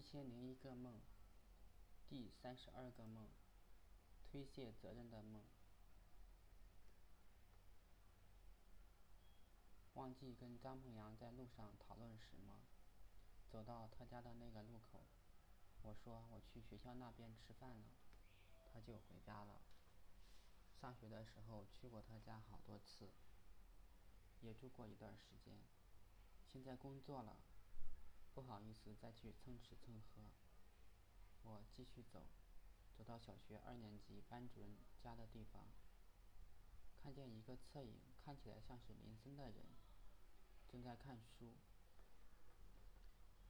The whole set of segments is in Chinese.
一千零一个梦，第三十二个梦，推卸责任的梦。忘记跟张梦阳在路上讨论什么，走到他家的那个路口，我说我去学校那边吃饭了，他就回家了。上学的时候去过他家好多次，也住过一段时间。现在工作了。不好意思，再去蹭吃蹭喝。我继续走，走到小学二年级班主任家的地方，看见一个侧影，看起来像是林森的人，正在看书。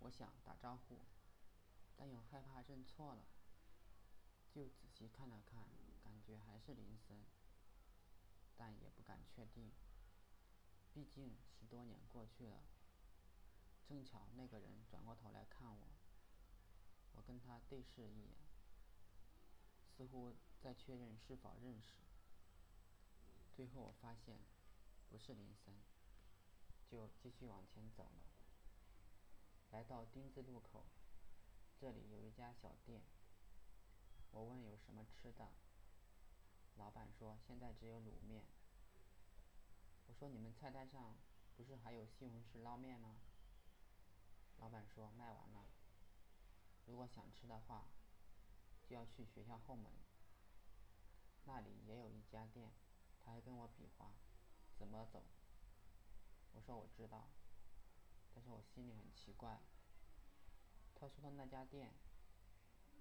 我想打招呼，但又害怕认错了，就仔细看了看，感觉还是林森，但也不敢确定，毕竟十多年过去了。正巧那个人转过头来看我，我跟他对视一眼，似乎在确认是否认识。最后我发现不是林森，就继续往前走了。来到丁字路口，这里有一家小店。我问有什么吃的，老板说现在只有卤面。我说你们菜单上不是还有西红柿捞面吗？老板说卖完了。如果想吃的话，就要去学校后门，那里也有一家店。他还跟我比划怎么走。我说我知道，但是我心里很奇怪。他说的那家店，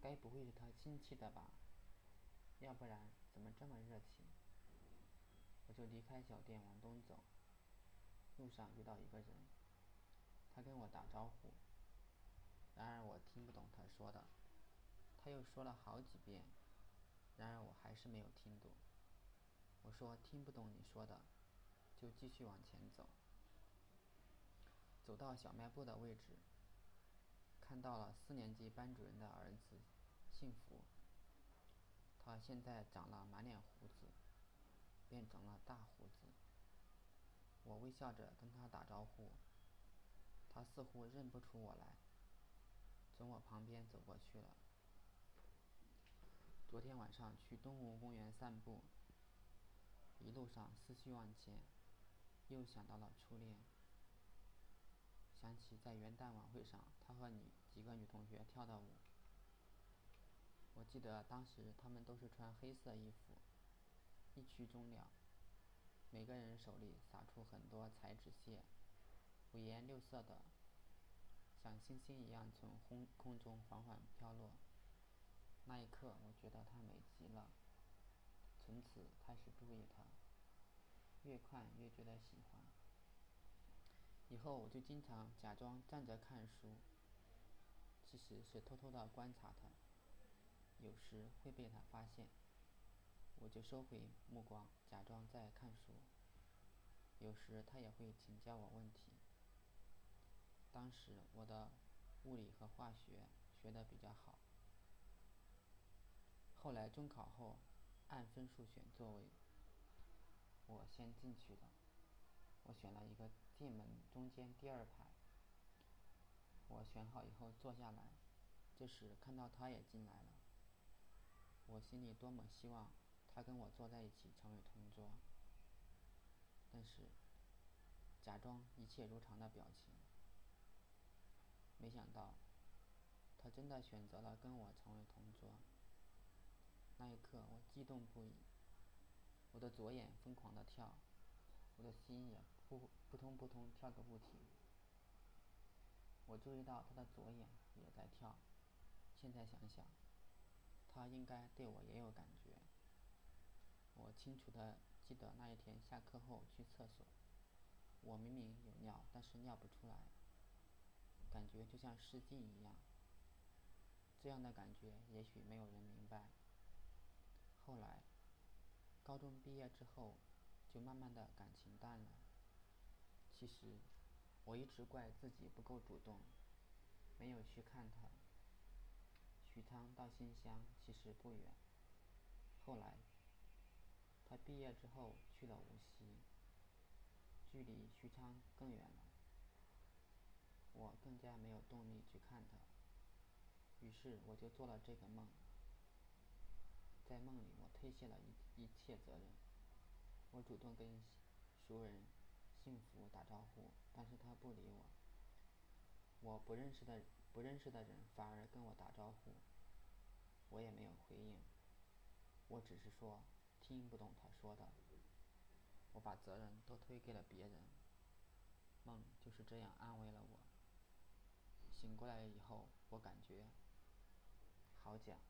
该不会是他亲戚的吧？要不然怎么这么热情？我就离开小店往东走，路上遇到一个人。他跟我打招呼，然而我听不懂他说的。他又说了好几遍，然而我还是没有听懂。我说听不懂你说的，就继续往前走。走到小卖部的位置，看到了四年级班主任的儿子，幸福。他现在长了满脸胡子，变成了大胡子。我微笑着跟他打招呼。他似乎认不出我来，从我旁边走过去了。昨天晚上去东湖公园散步，一路上思绪万千，又想到了初恋，想起在元旦晚会上他和你几个女同学跳的舞。我记得当时他们都是穿黑色衣服，一曲终了，每个人手里撒出很多彩纸屑。五颜六色的，像星星一样从空空中缓缓飘落。那一刻，我觉得她美极了，从此开始注意她，越看越觉得喜欢。以后我就经常假装站着看书，其实是偷偷的观察她。有时会被她发现，我就收回目光，假装在看书。有时她也会请教我问题。当时我的物理和化学学的比较好，后来中考后按分数选座位，我先进去的，我选了一个进门中间第二排。我选好以后坐下来，这时看到他也进来了，我心里多么希望他跟我坐在一起成为同桌，但是假装一切如常的表情。没想到，他真的选择了跟我成为同桌。那一刻，我激动不已，我的左眼疯狂的跳，我的心也扑扑通扑通跳个不停。我注意到他的左眼也在跳，现在想想，他应该对我也有感觉。我清楚的记得那一天下课后去厕所，我明明有尿，但是尿不出来。感觉就像失禁一样，这样的感觉也许没有人明白。后来，高中毕业之后，就慢慢的感情淡了。其实，我一直怪自己不够主动，没有去看他。许昌到新乡其实不远。后来，他毕业之后去了无锡，距离许昌更远了。我更加没有动力去看他。于是我就做了这个梦。在梦里，我推卸了一一切责任。我主动跟熟人幸福打招呼，但是他不理我。我不认识的不认识的人反而跟我打招呼，我也没有回应。我只是说听不懂他说的。我把责任都推给了别人。梦就是这样安慰了我。醒过来以后，我感觉好假。